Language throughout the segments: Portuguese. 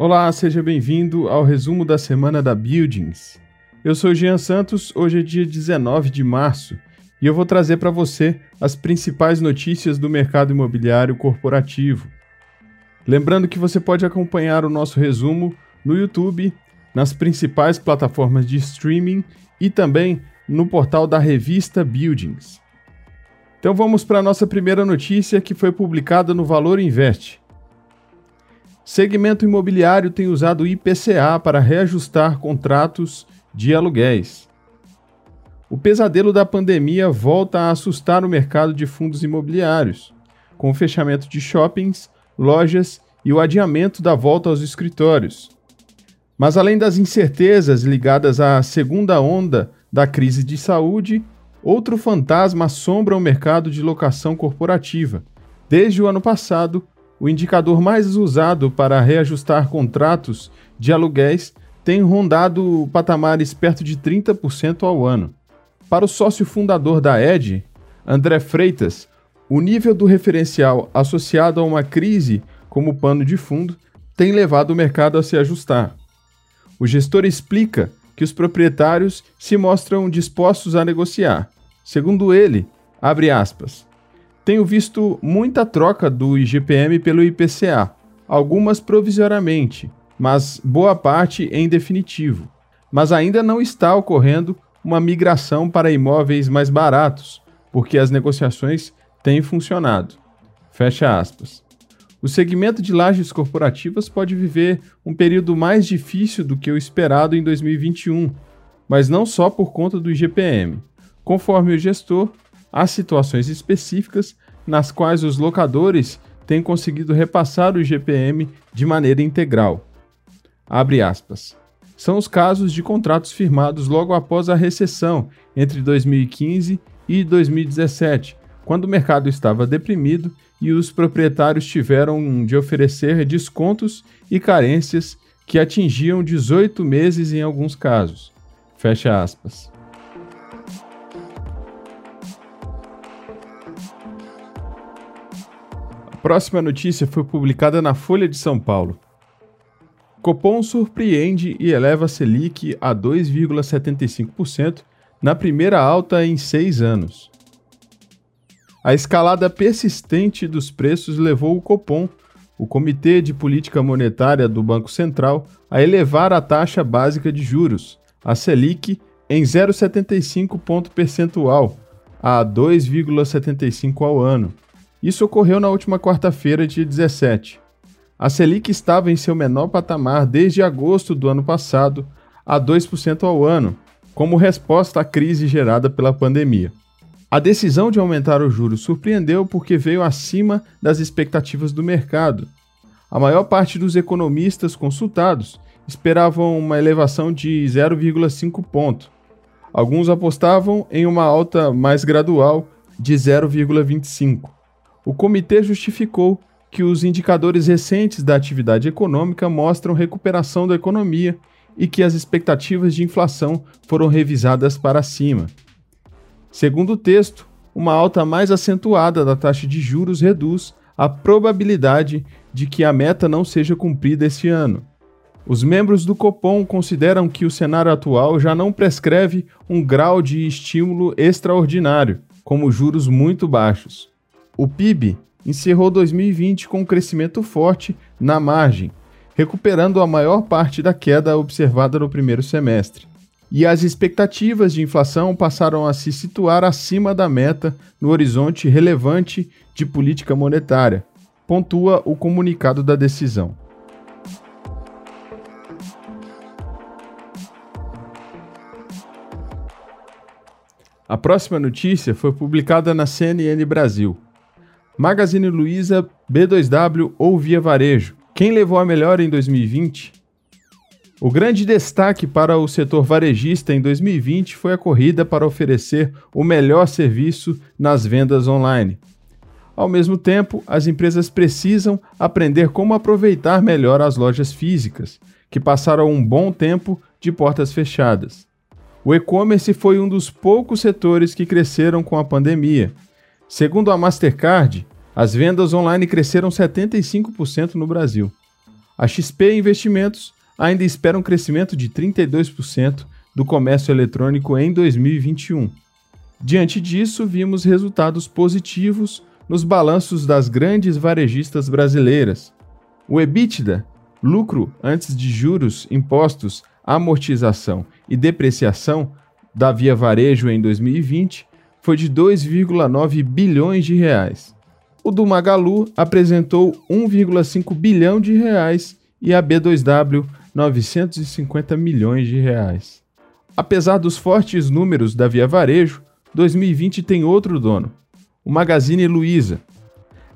Olá, seja bem-vindo ao resumo da semana da Buildings. Eu sou Jean Santos, hoje é dia 19 de março e eu vou trazer para você as principais notícias do mercado imobiliário corporativo. Lembrando que você pode acompanhar o nosso resumo no YouTube, nas principais plataformas de streaming e também no portal da revista Buildings. Então vamos para a nossa primeira notícia que foi publicada no Valor Invest. Segmento imobiliário tem usado o IPCA para reajustar contratos de aluguéis. O pesadelo da pandemia volta a assustar o mercado de fundos imobiliários, com o fechamento de shoppings, lojas e o adiamento da volta aos escritórios. Mas além das incertezas ligadas à segunda onda da crise de saúde, outro fantasma assombra o mercado de locação corporativa. Desde o ano passado, o indicador mais usado para reajustar contratos de aluguéis tem rondado patamares perto de 30% ao ano. Para o sócio fundador da ED, André Freitas, o nível do referencial associado a uma crise como pano de fundo tem levado o mercado a se ajustar. O gestor explica que os proprietários se mostram dispostos a negociar. Segundo ele, abre aspas, tenho visto muita troca do IGPM pelo IPCA, algumas provisoriamente, mas boa parte em definitivo. Mas ainda não está ocorrendo uma migração para imóveis mais baratos, porque as negociações têm funcionado. Fecha aspas. O segmento de lajes corporativas pode viver um período mais difícil do que o esperado em 2021, mas não só por conta do IGPM. Conforme o gestor, há situações específicas nas quais os locadores têm conseguido repassar o IGPM de maneira integral. Abre aspas. São os casos de contratos firmados logo após a recessão entre 2015 e 2017, quando o mercado estava deprimido e os proprietários tiveram de oferecer descontos e carências que atingiam 18 meses em alguns casos. Fecha aspas. Próxima notícia foi publicada na Folha de São Paulo. Copom surpreende e eleva a Selic a 2,75% na primeira alta em seis anos. A escalada persistente dos preços levou o Copom, o Comitê de Política Monetária do Banco Central, a elevar a taxa básica de juros, a Selic, em 0,75 ponto percentual, a 2,75 ao ano. Isso ocorreu na última quarta-feira, dia 17. A Selic estava em seu menor patamar desde agosto do ano passado, a 2% ao ano, como resposta à crise gerada pela pandemia. A decisão de aumentar o juros surpreendeu porque veio acima das expectativas do mercado. A maior parte dos economistas consultados esperavam uma elevação de 0,5 ponto. Alguns apostavam em uma alta mais gradual de 0,25. O comitê justificou que os indicadores recentes da atividade econômica mostram recuperação da economia e que as expectativas de inflação foram revisadas para cima. Segundo o texto, uma alta mais acentuada da taxa de juros reduz a probabilidade de que a meta não seja cumprida este ano. Os membros do Copom consideram que o cenário atual já não prescreve um grau de estímulo extraordinário, como juros muito baixos. O PIB encerrou 2020 com um crescimento forte na margem, recuperando a maior parte da queda observada no primeiro semestre e as expectativas de inflação passaram a se situar acima da meta no horizonte relevante de política monetária, pontua o comunicado da decisão. A próxima notícia foi publicada na CNN Brasil. Magazine Luiza, B2W ou Via Varejo. Quem levou a melhor em 2020? O grande destaque para o setor varejista em 2020 foi a corrida para oferecer o melhor serviço nas vendas online. Ao mesmo tempo, as empresas precisam aprender como aproveitar melhor as lojas físicas, que passaram um bom tempo de portas fechadas. O e-commerce foi um dos poucos setores que cresceram com a pandemia. Segundo a Mastercard, as vendas online cresceram 75% no Brasil. A XP Investimentos ainda espera um crescimento de 32% do comércio eletrônico em 2021. Diante disso, vimos resultados positivos nos balanços das grandes varejistas brasileiras. O EBITDA, lucro antes de juros, impostos, amortização e depreciação da Via Varejo em 2020 foi de 2,9 bilhões de reais. O do Magalu apresentou 1,5 bilhão de reais e a B2W 950 milhões de reais. Apesar dos fortes números da Via Varejo, 2020 tem outro dono, o Magazine Luiza.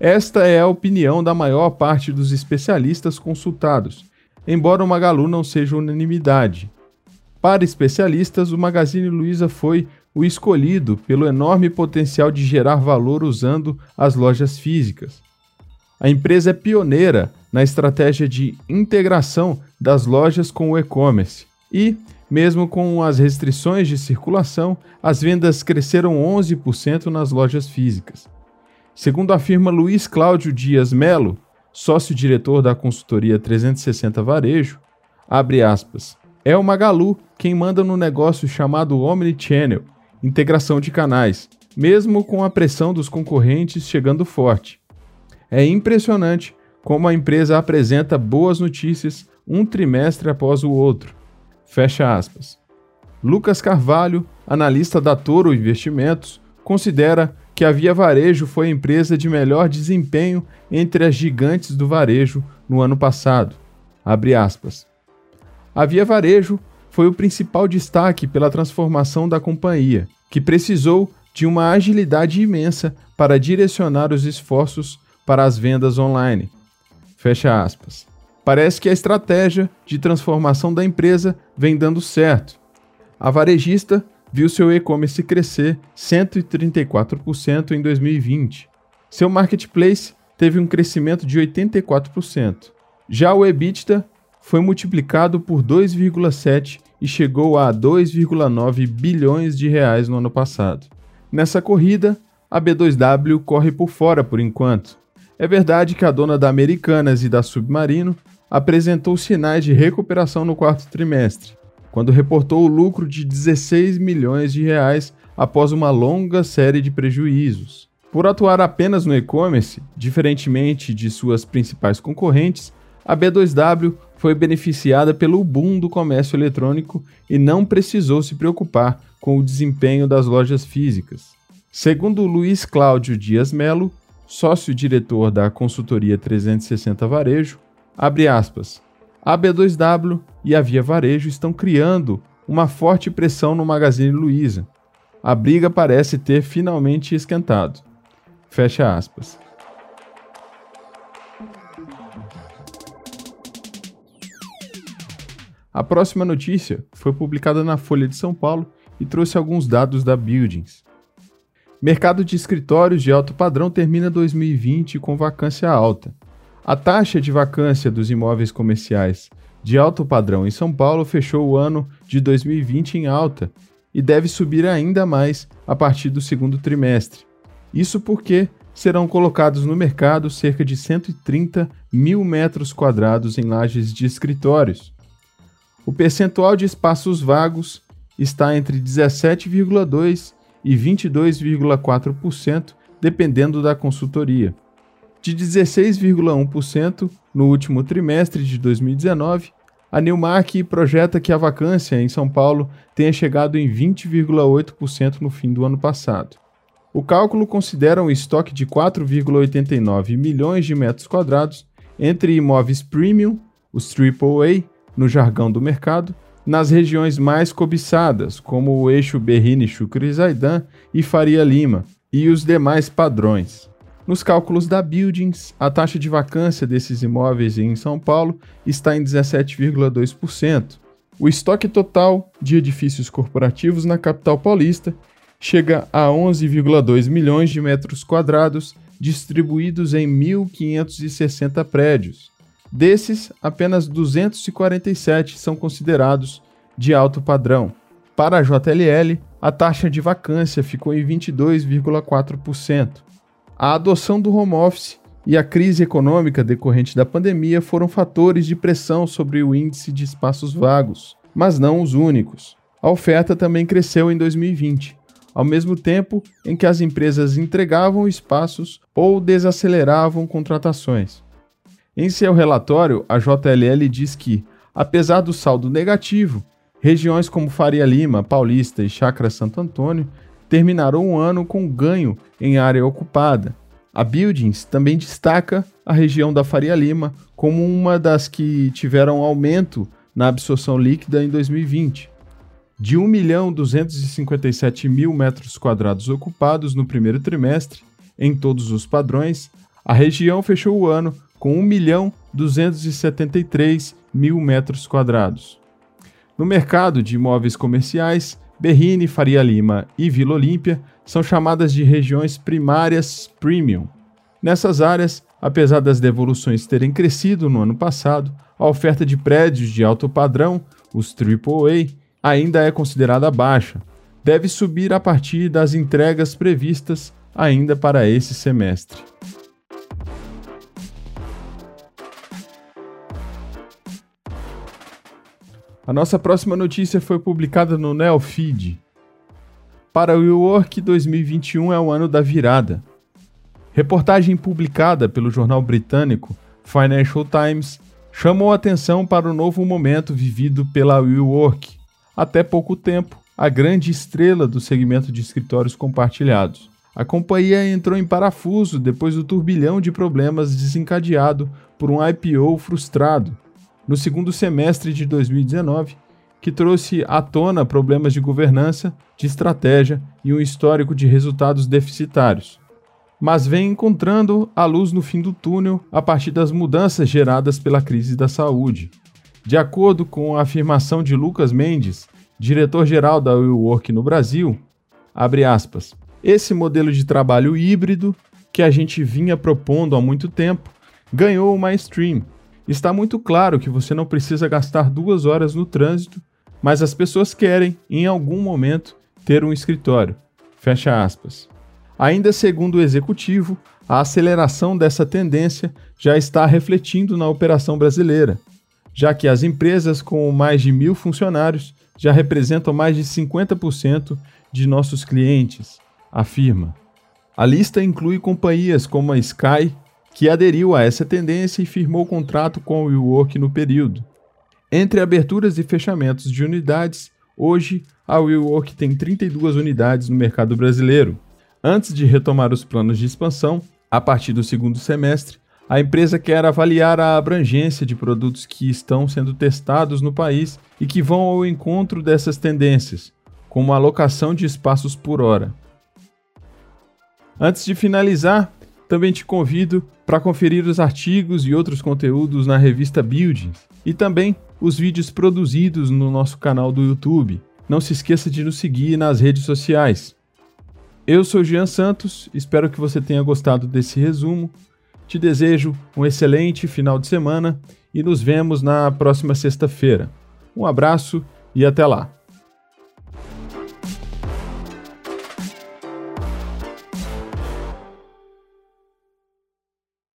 Esta é a opinião da maior parte dos especialistas consultados, embora o Magalu não seja unanimidade. Para especialistas, o Magazine Luiza foi o escolhido pelo enorme potencial de gerar valor usando as lojas físicas. A empresa é pioneira na estratégia de integração das lojas com o e-commerce e, mesmo com as restrições de circulação, as vendas cresceram 11% nas lojas físicas. Segundo afirma Luiz Cláudio Dias Melo, sócio-diretor da consultoria 360 Varejo, abre aspas, é o Magalu quem manda no negócio chamado Omnichannel, integração de canais, mesmo com a pressão dos concorrentes chegando forte. É impressionante como a empresa apresenta boas notícias um trimestre após o outro. Fecha aspas. Lucas Carvalho, analista da Toro Investimentos, considera que a Via Varejo foi a empresa de melhor desempenho entre as gigantes do varejo no ano passado. Abre aspas. A Via Varejo foi o principal destaque pela transformação da companhia, que precisou de uma agilidade imensa para direcionar os esforços para as vendas online. Fecha aspas. Parece que a estratégia de transformação da empresa vem dando certo. A varejista viu seu e-commerce crescer 134% em 2020. Seu marketplace teve um crescimento de 84%. Já o EBITDA foi multiplicado por 2,7 e chegou a 2,9 bilhões de reais no ano passado. Nessa corrida, a B2W corre por fora por enquanto. É verdade que a dona da Americanas e da Submarino apresentou sinais de recuperação no quarto trimestre, quando reportou o lucro de 16 milhões de reais após uma longa série de prejuízos. Por atuar apenas no e-commerce, diferentemente de suas principais concorrentes, a B2W foi beneficiada pelo boom do comércio eletrônico e não precisou se preocupar com o desempenho das lojas físicas. Segundo Luiz Cláudio Dias Melo, sócio-diretor da consultoria 360 Varejo, abre aspas, a B2W e a Via Varejo estão criando uma forte pressão no Magazine Luiza. A briga parece ter finalmente esquentado. Fecha aspas. A próxima notícia foi publicada na Folha de São Paulo e trouxe alguns dados da Buildings. Mercado de escritórios de alto padrão termina 2020 com vacância alta. A taxa de vacância dos imóveis comerciais de alto padrão em São Paulo fechou o ano de 2020 em alta e deve subir ainda mais a partir do segundo trimestre. Isso porque serão colocados no mercado cerca de 130 mil metros quadrados em lajes de escritórios, o percentual de espaços vagos está entre 17,2% e 22,4%, dependendo da consultoria. De 16,1% no último trimestre de 2019, a Newmark projeta que a vacância em São Paulo tenha chegado em 20,8% no fim do ano passado. O cálculo considera um estoque de 4,89 milhões de metros quadrados entre imóveis premium, os AAA, no jargão do mercado, nas regiões mais cobiçadas, como o eixo Berrini-Chucre-Zaidan e Faria Lima, e os demais padrões. Nos cálculos da Buildings, a taxa de vacância desses imóveis em São Paulo está em 17,2%. O estoque total de edifícios corporativos na capital paulista chega a 11,2 milhões de metros quadrados, distribuídos em 1.560 prédios, Desses, apenas 247 são considerados de alto padrão. Para a JLL, a taxa de vacância ficou em 22,4%. A adoção do home office e a crise econômica decorrente da pandemia foram fatores de pressão sobre o índice de espaços vagos, mas não os únicos. A oferta também cresceu em 2020, ao mesmo tempo em que as empresas entregavam espaços ou desaceleravam contratações. Em seu relatório, a JLL diz que, apesar do saldo negativo, regiões como Faria Lima, Paulista e Chácara Santo Antônio terminaram o ano com ganho em área ocupada. A Buildings também destaca a região da Faria Lima como uma das que tiveram aumento na absorção líquida em 2020. De 1 milhão 257 mil metros quadrados ocupados no primeiro trimestre, em todos os padrões, a região fechou o ano com 1 milhão 273 mil metros quadrados. No mercado de imóveis comerciais, Berrini, Faria Lima e Vila Olímpia são chamadas de regiões primárias premium. Nessas áreas, apesar das devoluções terem crescido no ano passado, a oferta de prédios de alto padrão, os AAA, ainda é considerada baixa. Deve subir a partir das entregas previstas ainda para esse semestre. A nossa próxima notícia foi publicada no Neofeed. Para o WeWork, 2021 é o ano da virada. Reportagem publicada pelo jornal britânico Financial Times chamou atenção para o novo momento vivido pela WeWork, até pouco tempo, a grande estrela do segmento de escritórios compartilhados. A companhia entrou em parafuso depois do turbilhão de problemas desencadeado por um IPO frustrado no segundo semestre de 2019, que trouxe à tona problemas de governança, de estratégia e um histórico de resultados deficitários. Mas vem encontrando a luz no fim do túnel a partir das mudanças geradas pela crise da saúde. De acordo com a afirmação de Lucas Mendes, diretor-geral da WeWork no Brasil, aspas, esse modelo de trabalho híbrido que a gente vinha propondo há muito tempo ganhou uma stream Está muito claro que você não precisa gastar duas horas no trânsito, mas as pessoas querem, em algum momento, ter um escritório. Fecha aspas. Ainda segundo o executivo, a aceleração dessa tendência já está refletindo na operação brasileira, já que as empresas com mais de mil funcionários já representam mais de 50% de nossos clientes, afirma. A lista inclui companhias como a Sky, que aderiu a essa tendência e firmou contrato com o WeWork no período. Entre aberturas e fechamentos de unidades, hoje a WeWork tem 32 unidades no mercado brasileiro. Antes de retomar os planos de expansão, a partir do segundo semestre, a empresa quer avaliar a abrangência de produtos que estão sendo testados no país e que vão ao encontro dessas tendências, como a alocação de espaços por hora. Antes de finalizar, também te convido para conferir os artigos e outros conteúdos na revista Buildings e também os vídeos produzidos no nosso canal do YouTube. Não se esqueça de nos seguir nas redes sociais. Eu sou Jean Santos, espero que você tenha gostado desse resumo. Te desejo um excelente final de semana e nos vemos na próxima sexta-feira. Um abraço e até lá!